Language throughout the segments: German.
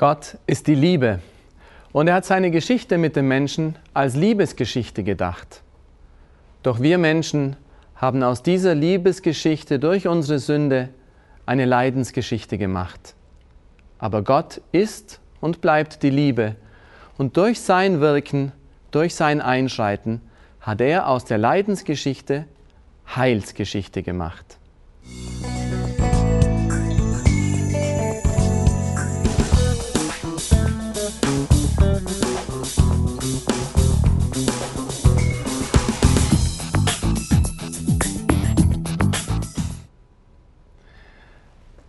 Gott ist die Liebe und er hat seine Geschichte mit dem Menschen als Liebesgeschichte gedacht. Doch wir Menschen haben aus dieser Liebesgeschichte durch unsere Sünde eine Leidensgeschichte gemacht. Aber Gott ist und bleibt die Liebe und durch sein Wirken, durch sein Einschreiten hat er aus der Leidensgeschichte Heilsgeschichte gemacht.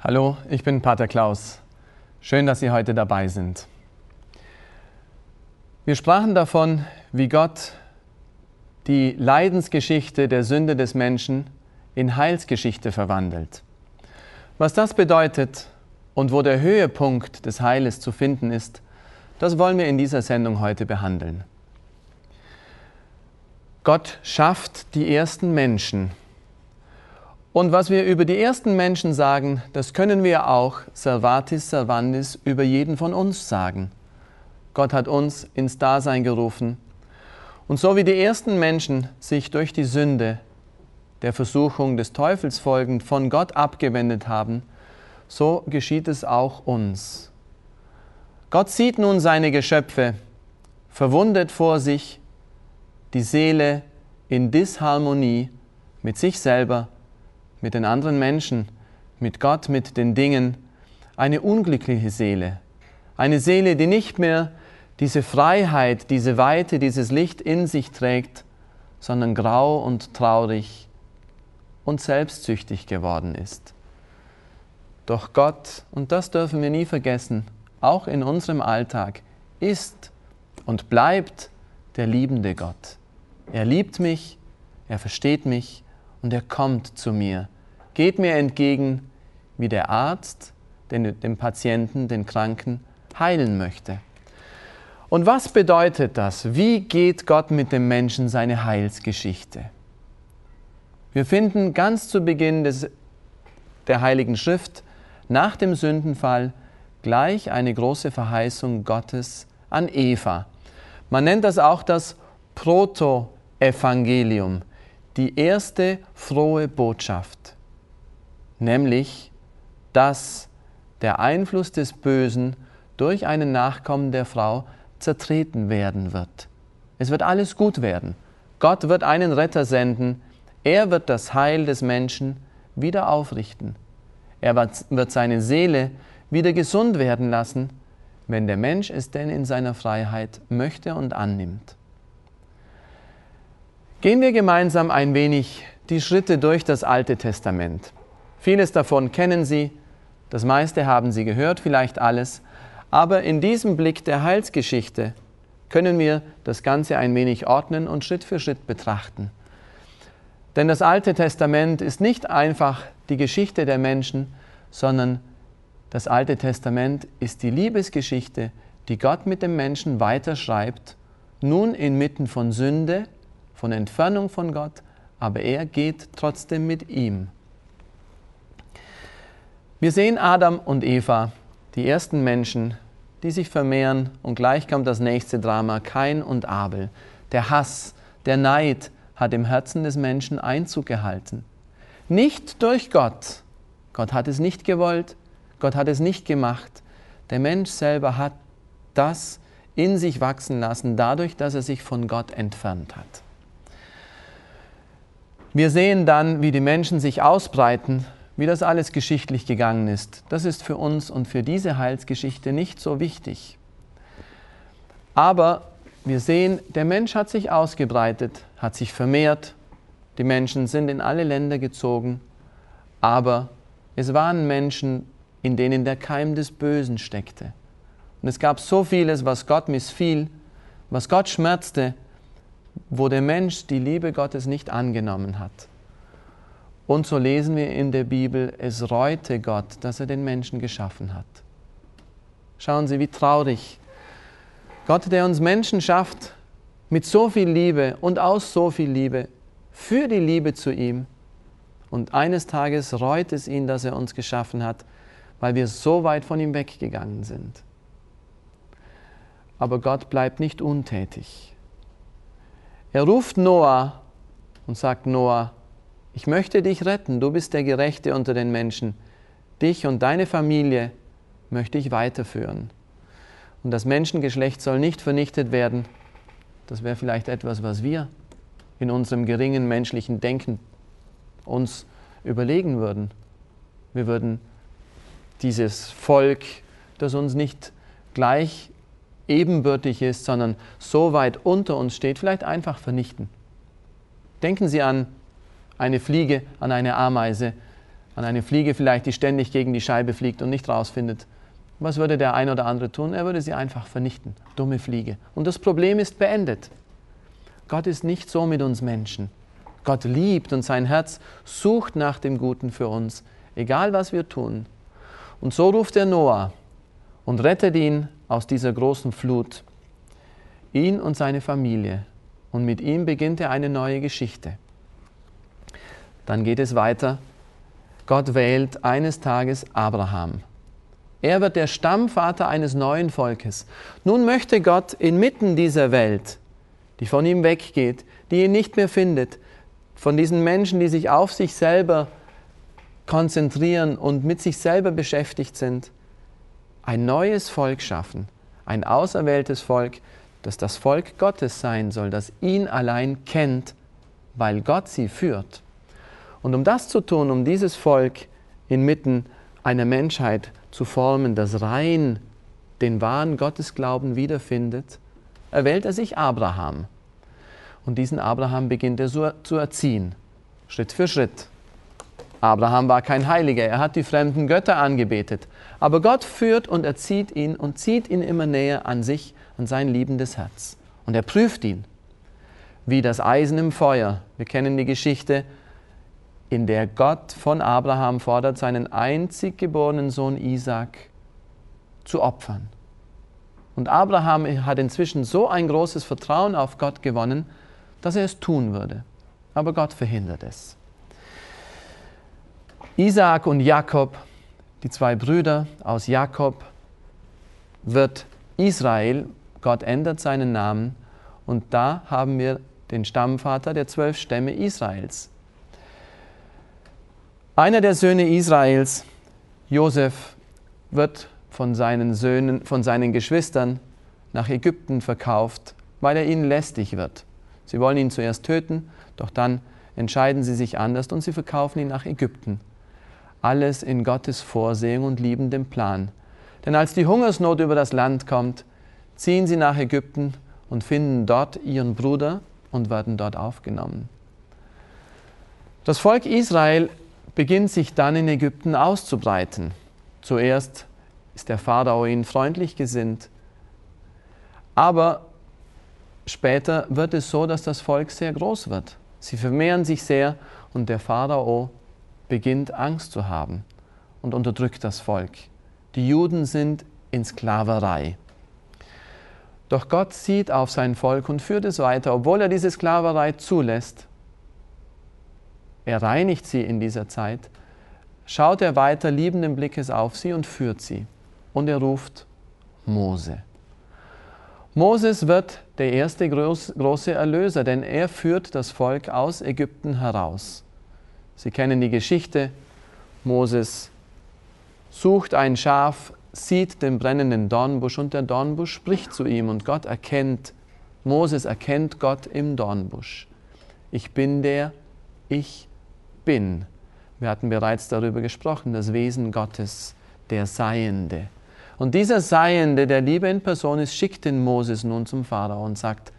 Hallo, ich bin Pater Klaus. Schön, dass Sie heute dabei sind. Wir sprachen davon, wie Gott die Leidensgeschichte der Sünde des Menschen in Heilsgeschichte verwandelt. Was das bedeutet und wo der Höhepunkt des Heiles zu finden ist, das wollen wir in dieser Sendung heute behandeln. Gott schafft die ersten Menschen und was wir über die ersten Menschen sagen, das können wir auch, servatis servandis, über jeden von uns sagen. Gott hat uns ins Dasein gerufen. Und so wie die ersten Menschen sich durch die Sünde der Versuchung des Teufels folgend von Gott abgewendet haben, so geschieht es auch uns. Gott sieht nun seine Geschöpfe, verwundet vor sich, die Seele in Disharmonie mit sich selber mit den anderen Menschen, mit Gott, mit den Dingen, eine unglückliche Seele. Eine Seele, die nicht mehr diese Freiheit, diese Weite, dieses Licht in sich trägt, sondern grau und traurig und selbstsüchtig geworden ist. Doch Gott, und das dürfen wir nie vergessen, auch in unserem Alltag, ist und bleibt der liebende Gott. Er liebt mich, er versteht mich und er kommt zu mir, geht mir entgegen, wie der Arzt den, den Patienten, den Kranken heilen möchte. Und was bedeutet das? Wie geht Gott mit dem Menschen seine Heilsgeschichte? Wir finden ganz zu Beginn des, der Heiligen Schrift nach dem Sündenfall gleich eine große Verheißung Gottes an Eva. Man nennt das auch das Proto-Evangelium, die erste frohe Botschaft, nämlich dass der Einfluss des Bösen durch einen Nachkommen der Frau zertreten werden wird. Es wird alles gut werden. Gott wird einen Retter senden. Er wird das Heil des Menschen wieder aufrichten. Er wird seine Seele wieder gesund werden lassen, wenn der Mensch es denn in seiner Freiheit möchte und annimmt. Gehen wir gemeinsam ein wenig die Schritte durch das Alte Testament. Vieles davon kennen Sie, das meiste haben Sie gehört, vielleicht alles, aber in diesem Blick der Heilsgeschichte können wir das Ganze ein wenig ordnen und Schritt für Schritt betrachten. Denn das Alte Testament ist nicht einfach die Geschichte der Menschen, sondern das Alte Testament ist die Liebesgeschichte, die Gott mit dem Menschen weiterschreibt, nun inmitten von Sünde, von Entfernung von Gott, aber er geht trotzdem mit ihm. Wir sehen Adam und Eva, die ersten Menschen, die sich vermehren und gleich kommt das nächste Drama, Kain und Abel. Der Hass, der Neid hat im Herzen des Menschen Einzug gehalten. Nicht durch Gott. Gott hat es nicht gewollt, Gott hat es nicht gemacht. Der Mensch selber hat das in sich wachsen lassen, dadurch, dass er sich von Gott entfernt hat. Wir sehen dann, wie die Menschen sich ausbreiten, wie das alles geschichtlich gegangen ist. Das ist für uns und für diese Heilsgeschichte nicht so wichtig. Aber wir sehen, der Mensch hat sich ausgebreitet, hat sich vermehrt, die Menschen sind in alle Länder gezogen, aber es waren Menschen, in denen der Keim des Bösen steckte. Und es gab so vieles, was Gott missfiel, was Gott schmerzte, wo der Mensch die Liebe Gottes nicht angenommen hat. Und so lesen wir in der Bibel, es reute Gott, dass er den Menschen geschaffen hat. Schauen Sie, wie traurig. Gott, der uns Menschen schafft, mit so viel Liebe und aus so viel Liebe, für die Liebe zu ihm. Und eines Tages reut es ihn, dass er uns geschaffen hat, weil wir so weit von ihm weggegangen sind. Aber Gott bleibt nicht untätig. Er ruft Noah und sagt Noah, ich möchte dich retten, du bist der Gerechte unter den Menschen. Dich und deine Familie möchte ich weiterführen. Und das Menschengeschlecht soll nicht vernichtet werden. Das wäre vielleicht etwas, was wir in unserem geringen menschlichen Denken uns überlegen würden. Wir würden dieses Volk, das uns nicht gleich ebenbürtig ist, sondern so weit unter uns steht, vielleicht einfach vernichten. Denken Sie an eine Fliege, an eine Ameise, an eine Fliege vielleicht, die ständig gegen die Scheibe fliegt und nicht rausfindet. Was würde der ein oder andere tun? Er würde sie einfach vernichten. Dumme Fliege. Und das Problem ist beendet. Gott ist nicht so mit uns Menschen. Gott liebt und sein Herz sucht nach dem Guten für uns, egal was wir tun. Und so ruft er Noah und rettet ihn aus dieser großen Flut, ihn und seine Familie. Und mit ihm beginnt er eine neue Geschichte. Dann geht es weiter. Gott wählt eines Tages Abraham. Er wird der Stammvater eines neuen Volkes. Nun möchte Gott inmitten dieser Welt, die von ihm weggeht, die ihn nicht mehr findet, von diesen Menschen, die sich auf sich selber konzentrieren und mit sich selber beschäftigt sind, ein neues Volk schaffen, ein auserwähltes Volk, das das Volk Gottes sein soll, das ihn allein kennt, weil Gott sie führt. Und um das zu tun, um dieses Volk inmitten einer Menschheit zu formen, das rein den wahren Gottesglauben wiederfindet, erwählt er sich Abraham. Und diesen Abraham beginnt er so zu erziehen, Schritt für Schritt. Abraham war kein Heiliger, er hat die fremden Götter angebetet. Aber Gott führt und erzieht ihn und zieht ihn immer näher an sich, an sein liebendes Herz. Und er prüft ihn, wie das Eisen im Feuer. Wir kennen die Geschichte, in der Gott von Abraham fordert, seinen einzig geborenen Sohn Isaac zu opfern. Und Abraham hat inzwischen so ein großes Vertrauen auf Gott gewonnen, dass er es tun würde. Aber Gott verhindert es. Isaak und Jakob, die zwei Brüder aus Jakob, wird Israel, Gott ändert seinen Namen und da haben wir den Stammvater der zwölf Stämme Israels. Einer der Söhne Israels, Josef, wird von seinen Söhnen, von seinen Geschwistern nach Ägypten verkauft, weil er ihnen lästig wird. Sie wollen ihn zuerst töten, doch dann entscheiden sie sich anders und sie verkaufen ihn nach Ägypten. Alles in Gottes Vorsehung und liebendem Plan. Denn als die Hungersnot über das Land kommt, ziehen sie nach Ägypten und finden dort ihren Bruder und werden dort aufgenommen. Das Volk Israel beginnt sich dann in Ägypten auszubreiten. Zuerst ist der Pharao ihnen freundlich gesinnt, aber Später wird es so, dass das Volk sehr groß wird. Sie vermehren sich sehr und der Pharao beginnt Angst zu haben und unterdrückt das Volk. Die Juden sind in Sklaverei. Doch Gott sieht auf sein Volk und führt es weiter, obwohl er diese Sklaverei zulässt. Er reinigt sie in dieser Zeit, schaut er weiter liebenden Blickes auf sie und führt sie. Und er ruft Mose. Moses wird der erste große Erlöser, denn er führt das Volk aus Ägypten heraus. Sie kennen die Geschichte. Moses sucht ein Schaf, sieht den brennenden Dornbusch und der Dornbusch spricht zu ihm und Gott erkennt, Moses erkennt Gott im Dornbusch. Ich bin der, ich bin. Wir hatten bereits darüber gesprochen, das Wesen Gottes, der Seiende. Und dieser Seiende, der Liebe in Person ist, schickt den Moses nun zum Pharao und sagt,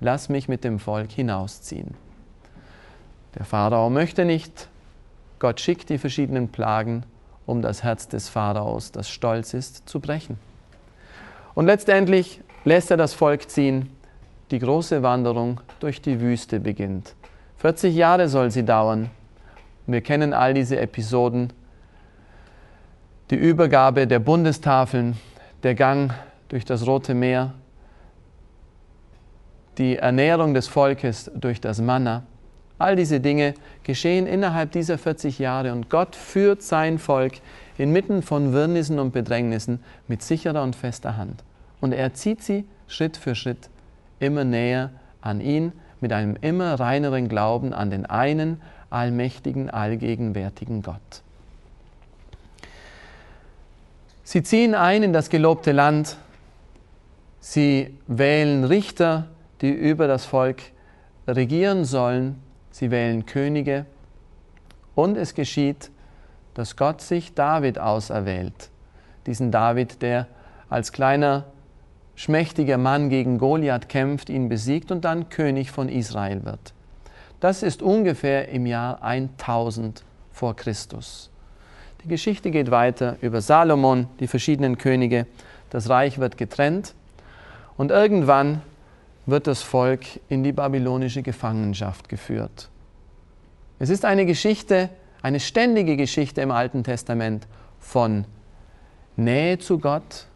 lass mich mit dem Volk hinausziehen. Der Pharao möchte nicht. Gott schickt die verschiedenen Plagen, um das Herz des Pharaos, das stolz ist, zu brechen. Und letztendlich lässt er das Volk ziehen. Die große Wanderung durch die Wüste beginnt. 40 Jahre soll sie dauern. Wir kennen all diese Episoden die Übergabe der Bundestafeln, der Gang durch das Rote Meer, die Ernährung des Volkes durch das Manna. All diese Dinge geschehen innerhalb dieser 40 Jahre und Gott führt sein Volk inmitten von Wirrnissen und Bedrängnissen mit sicherer und fester Hand. Und er zieht sie Schritt für Schritt immer näher an ihn mit einem immer reineren Glauben an den einen allmächtigen, allgegenwärtigen Gott. Sie ziehen ein in das gelobte Land, sie wählen Richter, die über das Volk regieren sollen, sie wählen Könige und es geschieht, dass Gott sich David auserwählt, diesen David, der als kleiner, schmächtiger Mann gegen Goliath kämpft, ihn besiegt und dann König von Israel wird. Das ist ungefähr im Jahr 1000 vor Christus. Die Geschichte geht weiter über Salomon, die verschiedenen Könige. Das Reich wird getrennt und irgendwann wird das Volk in die babylonische Gefangenschaft geführt. Es ist eine Geschichte, eine ständige Geschichte im Alten Testament von Nähe zu Gott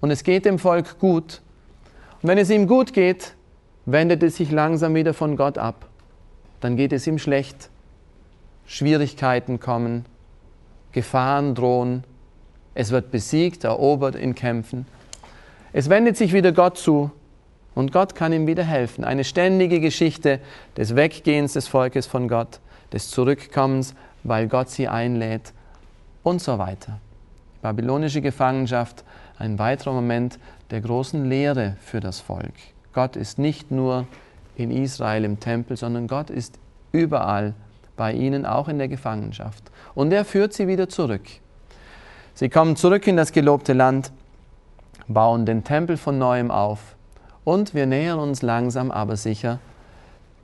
und es geht dem Volk gut. Und wenn es ihm gut geht, wendet es sich langsam wieder von Gott ab. Dann geht es ihm schlecht. Schwierigkeiten kommen, Gefahren drohen, es wird besiegt, erobert in Kämpfen. Es wendet sich wieder Gott zu und Gott kann ihm wieder helfen. Eine ständige Geschichte des Weggehens des Volkes von Gott, des Zurückkommens, weil Gott sie einlädt und so weiter. Babylonische Gefangenschaft, ein weiterer Moment der großen Lehre für das Volk. Gott ist nicht nur in Israel im Tempel, sondern Gott ist überall bei ihnen, auch in der Gefangenschaft. Und er führt sie wieder zurück. Sie kommen zurück in das gelobte Land, bauen den Tempel von neuem auf und wir nähern uns langsam aber sicher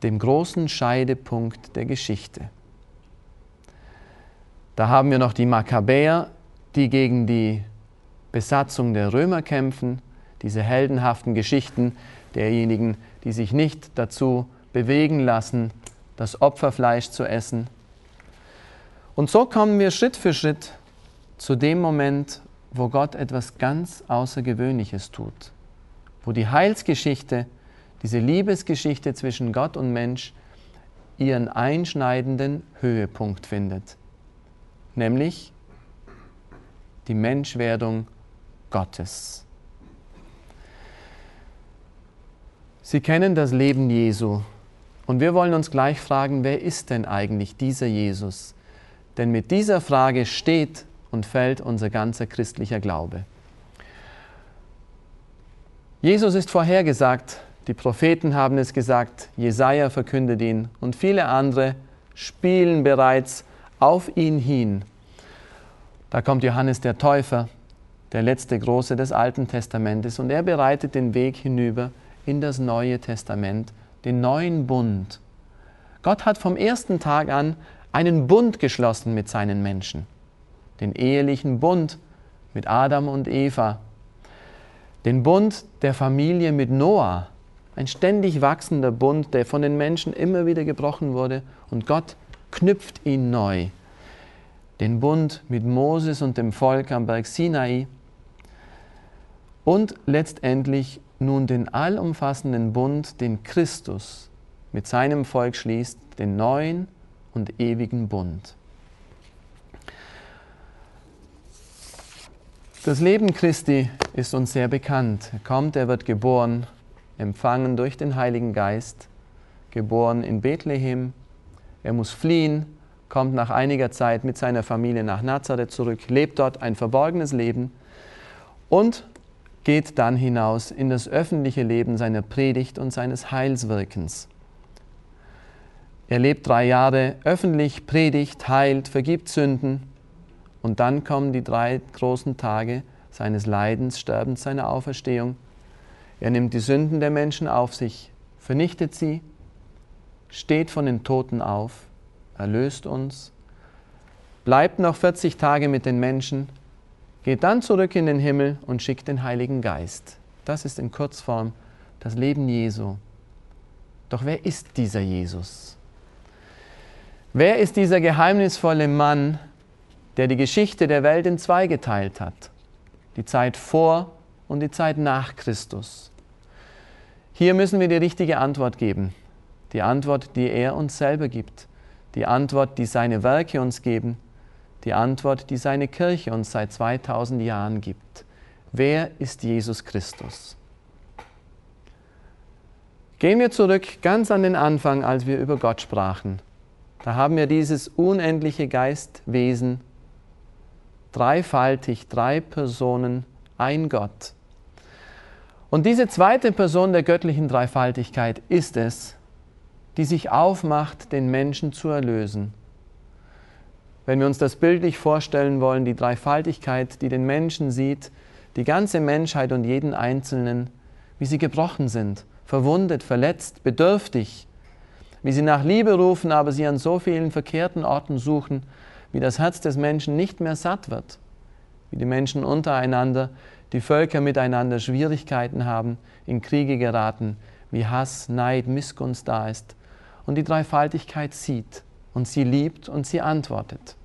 dem großen Scheidepunkt der Geschichte. Da haben wir noch die Makkabäer, die gegen die Besatzung der Römer kämpfen, diese heldenhaften Geschichten derjenigen, die sich nicht dazu bewegen lassen, das Opferfleisch zu essen. Und so kommen wir Schritt für Schritt zu dem Moment, wo Gott etwas ganz Außergewöhnliches tut, wo die Heilsgeschichte, diese Liebesgeschichte zwischen Gott und Mensch ihren einschneidenden Höhepunkt findet, nämlich die Menschwerdung Gottes. Sie kennen das Leben Jesu und wir wollen uns gleich fragen, wer ist denn eigentlich dieser Jesus? Denn mit dieser Frage steht und fällt unser ganzer christlicher Glaube. Jesus ist vorhergesagt, die Propheten haben es gesagt, Jesaja verkündet ihn und viele andere spielen bereits auf ihn hin. Da kommt Johannes der Täufer, der letzte Große des Alten Testamentes, und er bereitet den Weg hinüber in das Neue Testament den neuen Bund. Gott hat vom ersten Tag an einen Bund geschlossen mit seinen Menschen, den ehelichen Bund mit Adam und Eva, den Bund der Familie mit Noah, ein ständig wachsender Bund, der von den Menschen immer wieder gebrochen wurde und Gott knüpft ihn neu. Den Bund mit Moses und dem Volk am Berg Sinai und letztendlich nun den allumfassenden Bund, den Christus mit seinem Volk schließt, den neuen und ewigen Bund. Das Leben Christi ist uns sehr bekannt. Er kommt, er wird geboren, empfangen durch den Heiligen Geist, geboren in Bethlehem. Er muss fliehen, kommt nach einiger Zeit mit seiner Familie nach Nazareth zurück, lebt dort ein verborgenes Leben und geht dann hinaus in das öffentliche Leben seiner Predigt und seines Heilswirkens. Er lebt drei Jahre öffentlich, predigt, heilt, vergibt Sünden und dann kommen die drei großen Tage seines Leidens, Sterbens, seiner Auferstehung. Er nimmt die Sünden der Menschen auf sich, vernichtet sie, steht von den Toten auf, erlöst uns, bleibt noch 40 Tage mit den Menschen geht dann zurück in den Himmel und schickt den Heiligen Geist. Das ist in Kurzform das Leben Jesu. Doch wer ist dieser Jesus? Wer ist dieser geheimnisvolle Mann, der die Geschichte der Welt in zwei geteilt hat? Die Zeit vor und die Zeit nach Christus. Hier müssen wir die richtige Antwort geben. Die Antwort, die er uns selber gibt. Die Antwort, die seine Werke uns geben die Antwort, die seine Kirche uns seit 2000 Jahren gibt. Wer ist Jesus Christus? Gehen wir zurück ganz an den Anfang, als wir über Gott sprachen. Da haben wir dieses unendliche Geistwesen, dreifaltig, drei Personen, ein Gott. Und diese zweite Person der göttlichen Dreifaltigkeit ist es, die sich aufmacht, den Menschen zu erlösen. Wenn wir uns das bildlich vorstellen wollen, die Dreifaltigkeit, die den Menschen sieht, die ganze Menschheit und jeden Einzelnen, wie sie gebrochen sind, verwundet, verletzt, bedürftig, wie sie nach Liebe rufen, aber sie an so vielen verkehrten Orten suchen, wie das Herz des Menschen nicht mehr satt wird, wie die Menschen untereinander, die Völker miteinander Schwierigkeiten haben, in Kriege geraten, wie Hass, Neid, Missgunst da ist und die Dreifaltigkeit sieht und sie liebt und sie antwortet.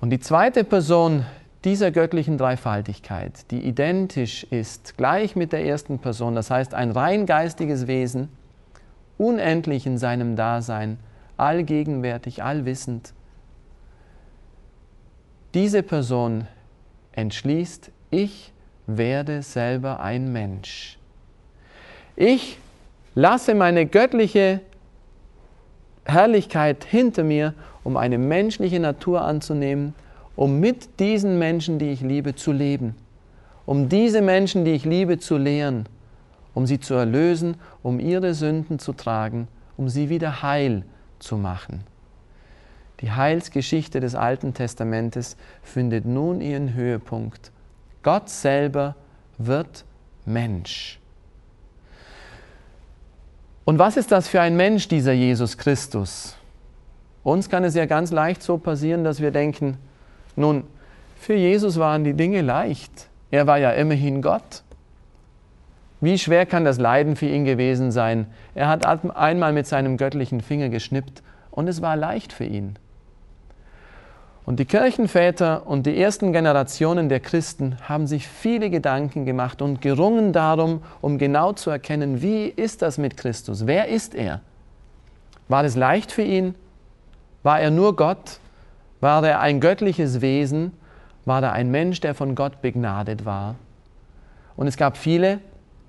Und die zweite Person dieser göttlichen Dreifaltigkeit, die identisch ist, gleich mit der ersten Person, das heißt ein rein geistiges Wesen, unendlich in seinem Dasein, allgegenwärtig, allwissend, diese Person entschließt, ich werde selber ein Mensch. Ich lasse meine göttliche Herrlichkeit hinter mir, um eine menschliche Natur anzunehmen, um mit diesen Menschen, die ich liebe, zu leben, um diese Menschen, die ich liebe, zu lehren, um sie zu erlösen, um ihre Sünden zu tragen, um sie wieder heil zu machen. Die Heilsgeschichte des Alten Testamentes findet nun ihren Höhepunkt. Gott selber wird Mensch. Und was ist das für ein Mensch, dieser Jesus Christus? Uns kann es ja ganz leicht so passieren, dass wir denken, nun, für Jesus waren die Dinge leicht. Er war ja immerhin Gott. Wie schwer kann das Leiden für ihn gewesen sein? Er hat einmal mit seinem göttlichen Finger geschnippt und es war leicht für ihn. Und die Kirchenväter und die ersten Generationen der Christen haben sich viele Gedanken gemacht und gerungen darum, um genau zu erkennen, wie ist das mit Christus? Wer ist er? War es leicht für ihn? War er nur Gott? War er ein göttliches Wesen? War er ein Mensch, der von Gott begnadet war? Und es gab viele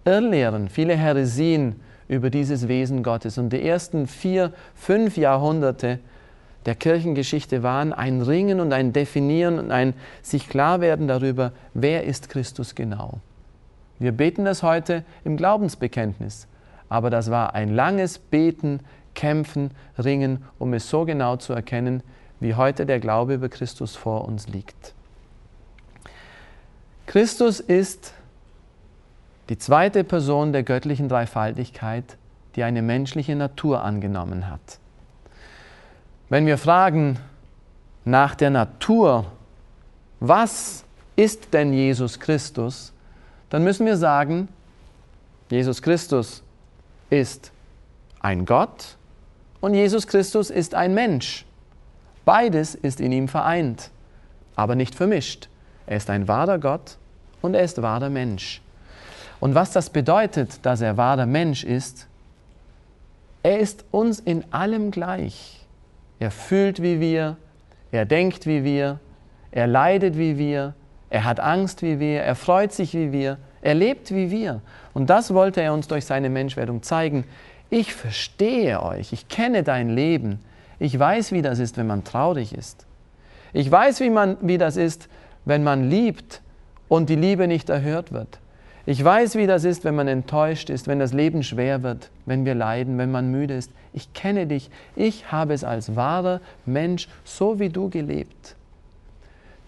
Irrlehren, viele Heresien über dieses Wesen Gottes. Und die ersten vier, fünf Jahrhunderte der Kirchengeschichte waren ein Ringen und ein Definieren und ein sich klarwerden darüber, wer ist Christus genau. Wir beten das heute im Glaubensbekenntnis, aber das war ein langes Beten, Kämpfen, Ringen, um es so genau zu erkennen, wie heute der Glaube über Christus vor uns liegt. Christus ist die zweite Person der göttlichen Dreifaltigkeit, die eine menschliche Natur angenommen hat. Wenn wir fragen nach der Natur, was ist denn Jesus Christus, dann müssen wir sagen, Jesus Christus ist ein Gott und Jesus Christus ist ein Mensch. Beides ist in ihm vereint, aber nicht vermischt. Er ist ein wahrer Gott und er ist wahrer Mensch. Und was das bedeutet, dass er wahrer Mensch ist, er ist uns in allem gleich. Er fühlt wie wir, er denkt wie wir, er leidet wie wir, er hat Angst wie wir, er freut sich wie wir, er lebt wie wir. Und das wollte er uns durch seine Menschwerdung zeigen. Ich verstehe euch, ich kenne dein Leben, ich weiß, wie das ist, wenn man traurig ist. Ich weiß, wie, man, wie das ist, wenn man liebt und die Liebe nicht erhört wird. Ich weiß, wie das ist, wenn man enttäuscht ist, wenn das Leben schwer wird, wenn wir leiden, wenn man müde ist. Ich kenne dich. Ich habe es als wahrer Mensch so wie du gelebt.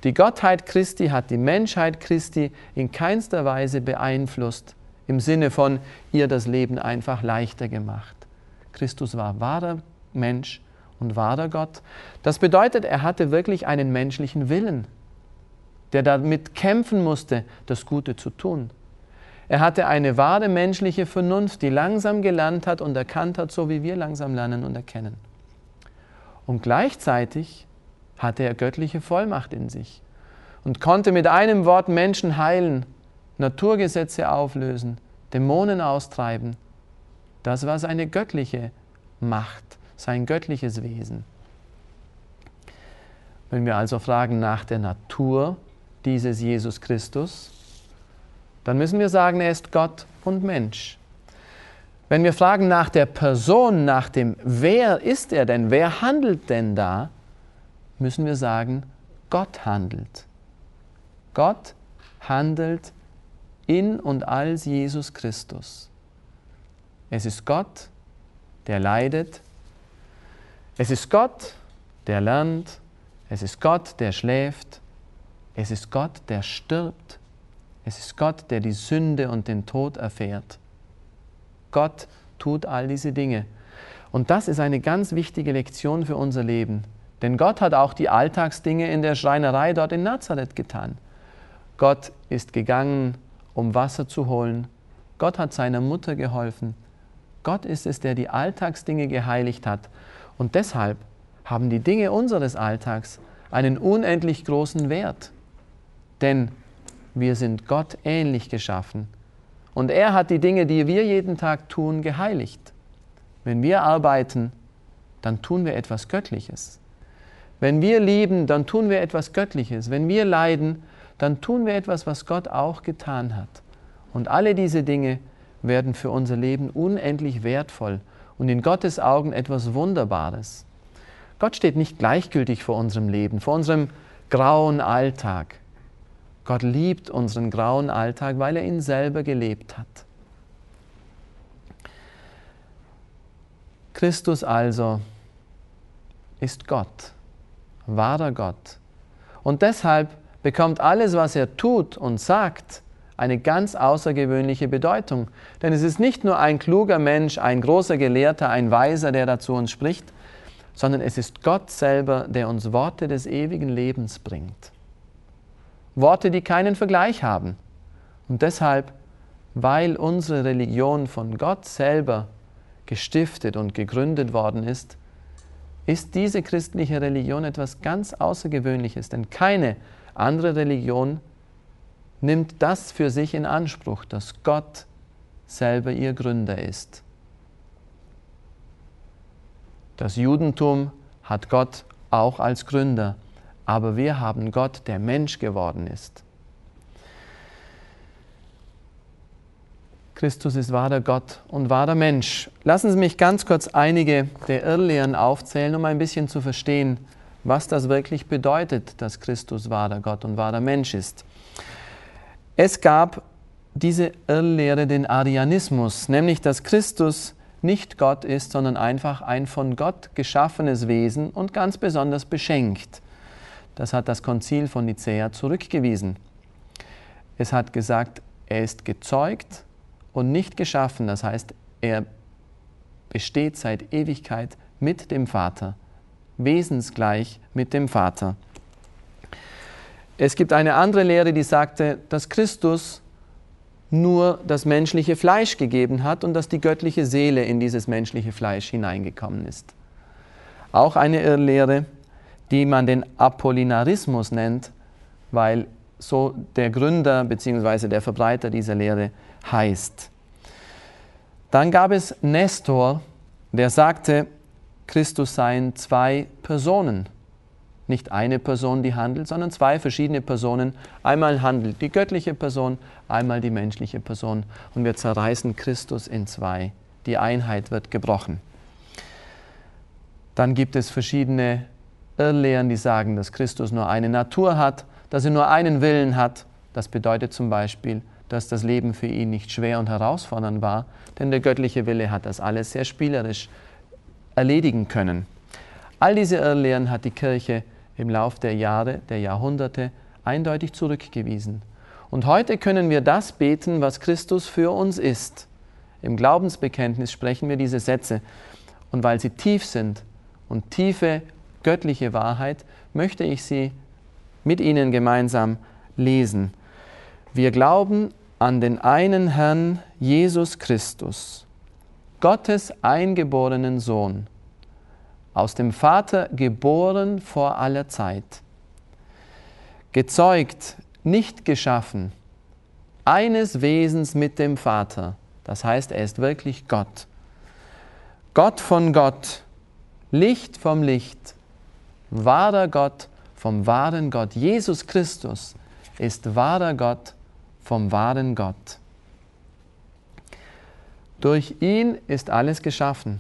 Die Gottheit Christi hat die Menschheit Christi in keinster Weise beeinflusst, im Sinne von ihr das Leben einfach leichter gemacht. Christus war wahrer Mensch und wahrer Gott. Das bedeutet, er hatte wirklich einen menschlichen Willen, der damit kämpfen musste, das Gute zu tun. Er hatte eine wahre menschliche Vernunft, die langsam gelernt hat und erkannt hat, so wie wir langsam lernen und erkennen. Und gleichzeitig hatte er göttliche Vollmacht in sich und konnte mit einem Wort Menschen heilen, Naturgesetze auflösen, Dämonen austreiben. Das war seine göttliche Macht, sein göttliches Wesen. Wenn wir also fragen nach der Natur dieses Jesus Christus, dann müssen wir sagen, er ist Gott und Mensch. Wenn wir fragen nach der Person, nach dem Wer ist er denn, wer handelt denn da, müssen wir sagen, Gott handelt. Gott handelt in und als Jesus Christus. Es ist Gott, der leidet. Es ist Gott, der lernt. Es ist Gott, der schläft. Es ist Gott, der stirbt. Es ist Gott, der die Sünde und den Tod erfährt. Gott tut all diese Dinge. Und das ist eine ganz wichtige Lektion für unser Leben. Denn Gott hat auch die Alltagsdinge in der Schreinerei dort in Nazareth getan. Gott ist gegangen, um Wasser zu holen. Gott hat seiner Mutter geholfen. Gott ist es, der die Alltagsdinge geheiligt hat. Und deshalb haben die Dinge unseres Alltags einen unendlich großen Wert. Denn wir sind Gott ähnlich geschaffen. Und er hat die Dinge, die wir jeden Tag tun, geheiligt. Wenn wir arbeiten, dann tun wir etwas Göttliches. Wenn wir lieben, dann tun wir etwas Göttliches. Wenn wir leiden, dann tun wir etwas, was Gott auch getan hat. Und alle diese Dinge werden für unser Leben unendlich wertvoll und in Gottes Augen etwas Wunderbares. Gott steht nicht gleichgültig vor unserem Leben, vor unserem grauen Alltag. Gott liebt unseren grauen Alltag, weil er ihn selber gelebt hat. Christus also ist Gott, wahrer Gott. Und deshalb bekommt alles, was er tut und sagt, eine ganz außergewöhnliche Bedeutung. Denn es ist nicht nur ein kluger Mensch, ein großer Gelehrter, ein Weiser, der dazu uns spricht, sondern es ist Gott selber, der uns Worte des ewigen Lebens bringt. Worte, die keinen Vergleich haben. Und deshalb, weil unsere Religion von Gott selber gestiftet und gegründet worden ist, ist diese christliche Religion etwas ganz Außergewöhnliches, denn keine andere Religion nimmt das für sich in Anspruch, dass Gott selber ihr Gründer ist. Das Judentum hat Gott auch als Gründer aber wir haben Gott, der Mensch geworden ist. Christus ist wahrer Gott und wahrer Mensch. Lassen Sie mich ganz kurz einige der Irrlehren aufzählen, um ein bisschen zu verstehen, was das wirklich bedeutet, dass Christus wahrer Gott und wahrer Mensch ist. Es gab diese Irrlehre, den Arianismus, nämlich dass Christus nicht Gott ist, sondern einfach ein von Gott geschaffenes Wesen und ganz besonders beschenkt. Das hat das Konzil von Nicäa zurückgewiesen. Es hat gesagt, er ist gezeugt und nicht geschaffen. Das heißt, er besteht seit Ewigkeit mit dem Vater, wesensgleich mit dem Vater. Es gibt eine andere Lehre, die sagte, dass Christus nur das menschliche Fleisch gegeben hat und dass die göttliche Seele in dieses menschliche Fleisch hineingekommen ist. Auch eine Irrlehre, die man den Apollinarismus nennt, weil so der Gründer bzw. der Verbreiter dieser Lehre heißt. Dann gab es Nestor, der sagte, Christus seien zwei Personen. Nicht eine Person, die handelt, sondern zwei verschiedene Personen. Einmal handelt die göttliche Person, einmal die menschliche Person. Und wir zerreißen Christus in zwei. Die Einheit wird gebrochen. Dann gibt es verschiedene Irrlehren, die sagen, dass Christus nur eine Natur hat, dass er nur einen Willen hat. Das bedeutet zum Beispiel, dass das Leben für ihn nicht schwer und herausfordernd war, denn der göttliche Wille hat das alles sehr spielerisch erledigen können. All diese Irrlehren hat die Kirche im Lauf der Jahre, der Jahrhunderte eindeutig zurückgewiesen. Und heute können wir das beten, was Christus für uns ist. Im Glaubensbekenntnis sprechen wir diese Sätze. Und weil sie tief sind und tiefe göttliche Wahrheit, möchte ich sie mit Ihnen gemeinsam lesen. Wir glauben an den einen Herrn Jesus Christus, Gottes eingeborenen Sohn, aus dem Vater geboren vor aller Zeit, gezeugt, nicht geschaffen, eines Wesens mit dem Vater, das heißt, er ist wirklich Gott. Gott von Gott, Licht vom Licht, wahrer Gott vom wahren Gott. Jesus Christus ist wahrer Gott vom wahren Gott. Durch ihn ist alles geschaffen.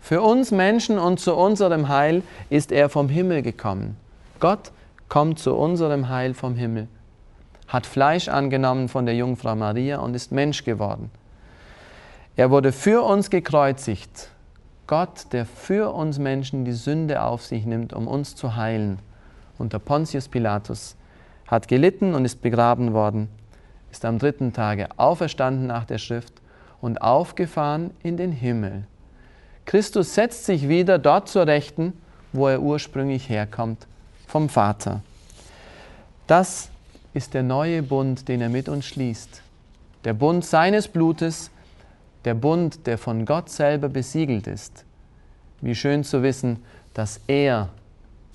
Für uns Menschen und zu unserem Heil ist er vom Himmel gekommen. Gott kommt zu unserem Heil vom Himmel, hat Fleisch angenommen von der Jungfrau Maria und ist Mensch geworden. Er wurde für uns gekreuzigt. Gott, der für uns Menschen die Sünde auf sich nimmt, um uns zu heilen. Unter Pontius Pilatus hat gelitten und ist begraben worden, ist am dritten Tage auferstanden nach der Schrift und aufgefahren in den Himmel. Christus setzt sich wieder dort zur Rechten, wo er ursprünglich herkommt, vom Vater. Das ist der neue Bund, den er mit uns schließt. Der Bund seines Blutes, der Bund, der von Gott selber besiegelt ist. Wie schön zu wissen, dass er,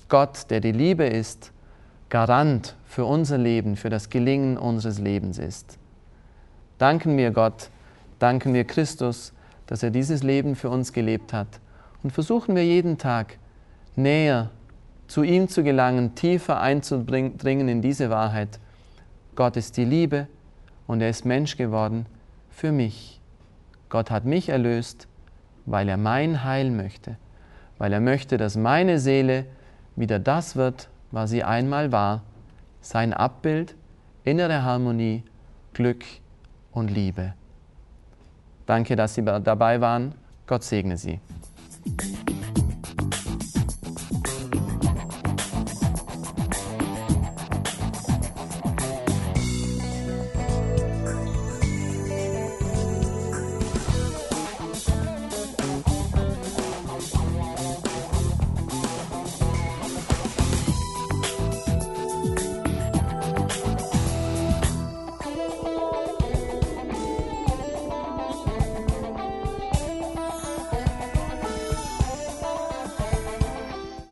Gott, der die Liebe ist, Garant für unser Leben, für das Gelingen unseres Lebens ist. Danken wir Gott, danken wir Christus, dass er dieses Leben für uns gelebt hat und versuchen wir jeden Tag näher zu ihm zu gelangen, tiefer einzudringen in diese Wahrheit. Gott ist die Liebe und er ist Mensch geworden für mich. Gott hat mich erlöst, weil er mein Heil möchte, weil er möchte, dass meine Seele wieder das wird, was sie einmal war, sein Abbild, innere Harmonie, Glück und Liebe. Danke, dass Sie dabei waren. Gott segne Sie.